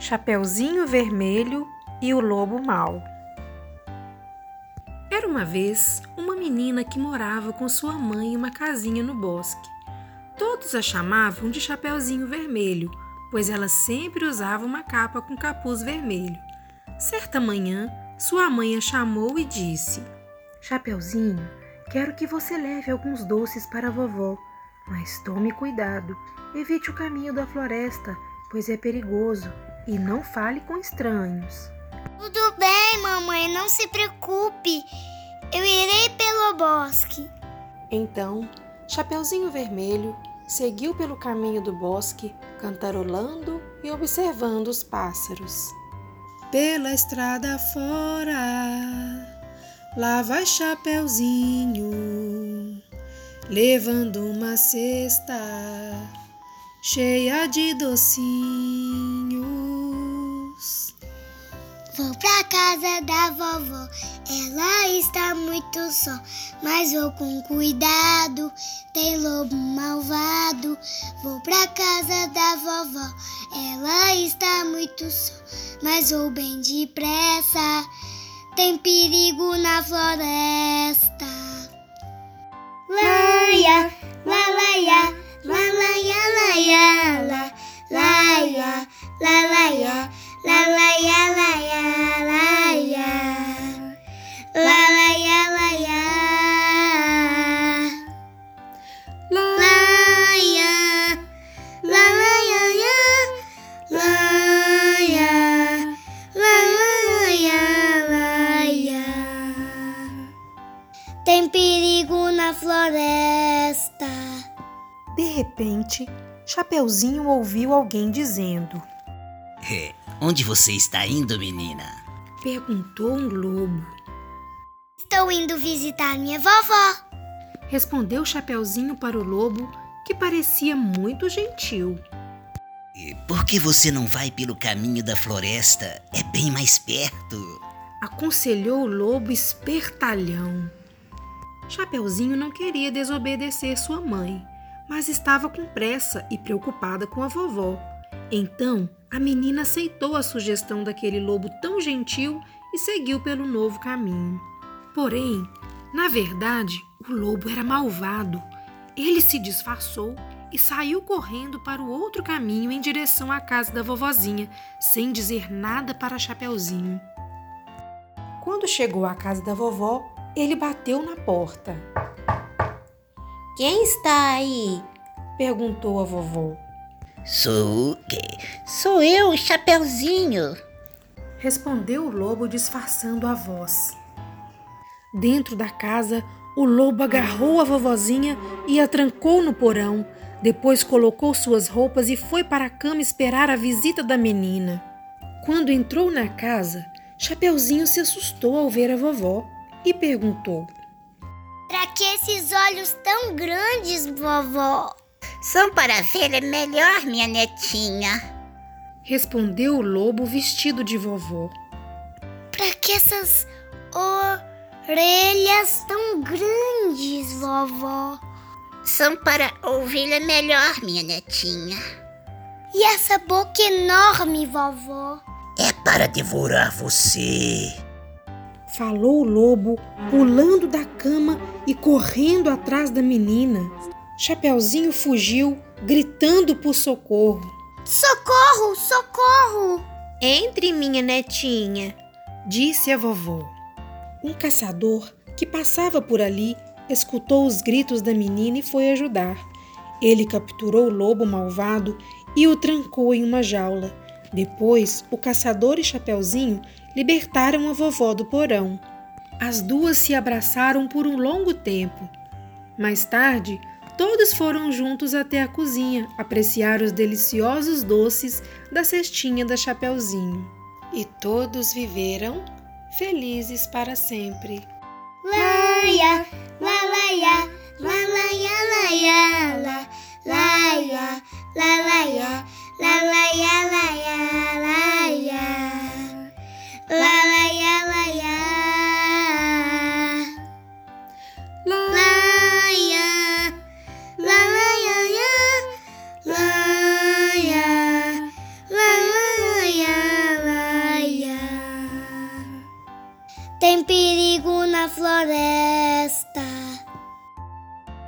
Chapeuzinho Vermelho e o Lobo Mau. Era uma vez uma menina que morava com sua mãe em uma casinha no bosque. Todos a chamavam de Chapeuzinho Vermelho, pois ela sempre usava uma capa com capuz vermelho. Certa manhã, sua mãe a chamou e disse: Chapeuzinho, quero que você leve alguns doces para a vovó, mas tome cuidado, evite o caminho da floresta, pois é perigoso e não fale com estranhos. Tudo bem, mamãe, não se preocupe. Eu irei pelo bosque. Então, Chapeuzinho Vermelho seguiu pelo caminho do bosque, cantarolando e observando os pássaros. Pela estrada fora, lá vai Chapeuzinho, levando uma cesta cheia de docinhos. Vou pra casa da vovó, ela está muito só, mas vou com cuidado, tem lobo malvado. Vou pra casa da vovó, ela está muito só, mas vou bem depressa, tem perigo na floresta. Laia, De repente, Chapeuzinho ouviu alguém dizendo: é, Onde você está indo, menina? Perguntou um lobo. Estou indo visitar minha vovó. Respondeu Chapeuzinho para o lobo, que parecia muito gentil. Por que você não vai pelo caminho da floresta? É bem mais perto. Aconselhou o lobo espertalhão. Chapeuzinho não queria desobedecer sua mãe, mas estava com pressa e preocupada com a vovó. Então, a menina aceitou a sugestão daquele lobo tão gentil e seguiu pelo novo caminho. Porém, na verdade, o lobo era malvado. Ele se disfarçou e saiu correndo para o outro caminho em direção à casa da vovozinha, sem dizer nada para Chapeuzinho. Quando chegou à casa da vovó, ele bateu na porta. Quem está aí? perguntou a vovó. Sou. Sou eu, Chapeuzinho. Respondeu o lobo disfarçando a voz. Dentro da casa, o lobo agarrou a vovozinha e a trancou no porão. Depois colocou suas roupas e foi para a cama esperar a visita da menina. Quando entrou na casa, Chapeuzinho se assustou ao ver a vovó e perguntou: que esses olhos tão grandes, vovó? São para ver melhor, minha netinha. Respondeu o lobo vestido de vovó. Para que essas orelhas tão grandes, vovó? São para ouvir melhor, minha netinha. E essa boca enorme, vovó? É para devorar você falou o lobo, pulando da cama e correndo atrás da menina. Chapeuzinho fugiu, gritando por socorro. Socorro, socorro! Entre, minha netinha, disse a vovó. Um caçador que passava por ali escutou os gritos da menina e foi ajudar. Ele capturou o lobo malvado e o trancou em uma jaula. Depois, o caçador e Chapeuzinho libertaram a vovó do porão. As duas se abraçaram por um longo tempo. Mais tarde, todos foram juntos até a cozinha apreciar os deliciosos doces da cestinha da Chapeuzinho. E todos viveram felizes para sempre. Laia, lalaia, lalaia, Tem perigo na floresta.